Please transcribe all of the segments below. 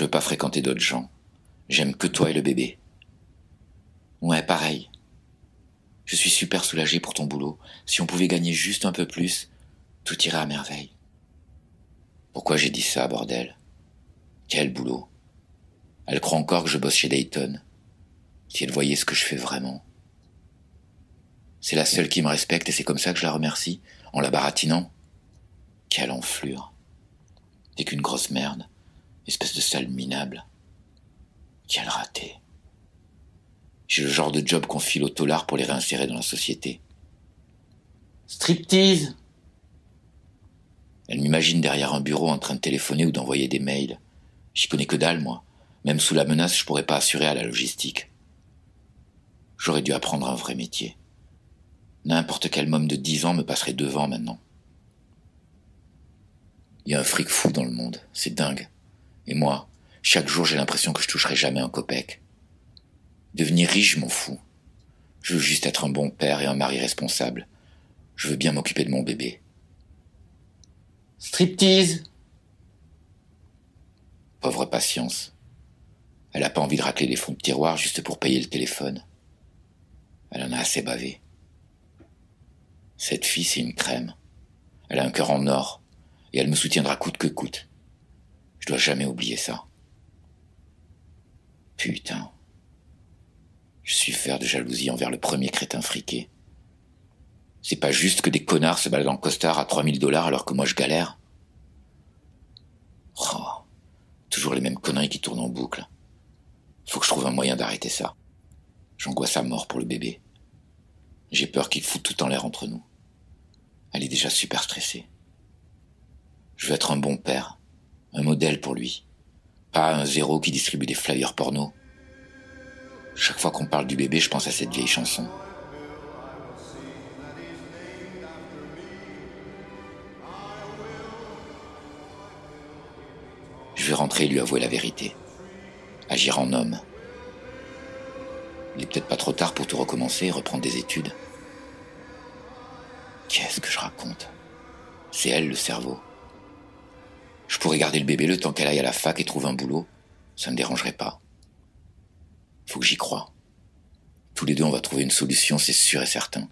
Je veux pas fréquenter d'autres gens. J'aime que toi et le bébé. Ouais, pareil. Je suis super soulagé pour ton boulot. Si on pouvait gagner juste un peu plus, tout irait à merveille. Pourquoi j'ai dit ça, bordel? Quel boulot Elle croit encore que je bosse chez Dayton. Si elle voyait ce que je fais vraiment. C'est la seule qui me respecte et c'est comme ça que je la remercie, en la baratinant. Quelle enflure. T'es qu'une grosse merde, espèce de sale minable. Quel raté. J'ai le genre de job qu'on file aux tolards pour les réinsérer dans la société. Striptease Elle m'imagine derrière un bureau en train de téléphoner ou d'envoyer des mails. J'y connais que dalle, moi. Même sous la menace, je pourrais pas assurer à la logistique. J'aurais dû apprendre un vrai métier. N'importe quel homme de dix ans me passerait devant maintenant. Il y a un fric fou dans le monde, c'est dingue. Et moi, chaque jour j'ai l'impression que je toucherai jamais un copec. Devenir riche, je m'en fous. Je veux juste être un bon père et un mari responsable. Je veux bien m'occuper de mon bébé. Striptease Pauvre patience. Elle n'a pas envie de racler les fonds de tiroir juste pour payer le téléphone. Elle en a assez bavé. Cette fille, c'est une crème. Elle a un cœur en or, et elle me soutiendra coûte que coûte. Je dois jamais oublier ça. Putain. Je suis faire de jalousie envers le premier crétin friqué. C'est pas juste que des connards se baladent en costard à 3000 dollars alors que moi je galère. Oh, toujours les mêmes conneries qui tournent en boucle. Faut que je trouve un moyen d'arrêter ça. J'angoisse à mort pour le bébé. J'ai peur qu'il foute tout en l'air entre nous. Elle est déjà super stressée. Je veux être un bon père, un modèle pour lui, pas un zéro qui distribue des flyers porno. Chaque fois qu'on parle du bébé, je pense à cette vieille chanson. Je vais rentrer et lui avouer la vérité. Agir en homme. Il est peut-être pas trop tard pour tout recommencer et reprendre des études. Qu'est-ce que je raconte? C'est elle le cerveau. Je pourrais garder le bébé le temps qu'elle aille à la fac et trouve un boulot. Ça ne dérangerait pas. Faut que j'y croie. Tous les deux, on va trouver une solution, c'est sûr et certain.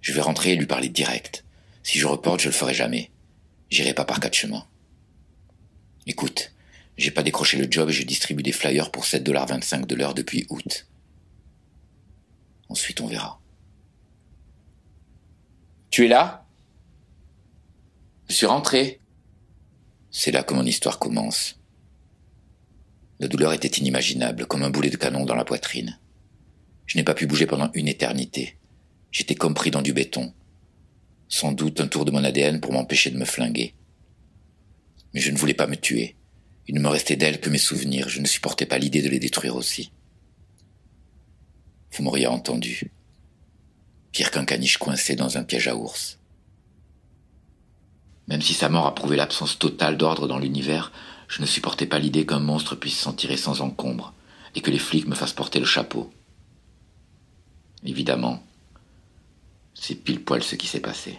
Je vais rentrer et lui parler direct. Si je reporte, je le ferai jamais. J'irai pas par quatre chemins. Écoute, j'ai pas décroché le job et je distribue des flyers pour 7,25$ de l'heure depuis août. Ensuite, on verra. Tu es là? Suis rentré. C'est là que mon histoire commence. La douleur était inimaginable, comme un boulet de canon dans la poitrine. Je n'ai pas pu bouger pendant une éternité. J'étais comme pris dans du béton. Sans doute un tour de mon ADN pour m'empêcher de me flinguer. Mais je ne voulais pas me tuer. Il ne me restait d'elle que mes souvenirs. Je ne supportais pas l'idée de les détruire aussi. Vous m'auriez entendu. Pire qu'un caniche coincé dans un piège à ours. Même si sa mort a prouvé l'absence totale d'ordre dans l'univers, je ne supportais pas l'idée qu'un monstre puisse s'en tirer sans encombre, et que les flics me fassent porter le chapeau. Évidemment, c'est pile poil ce qui s'est passé.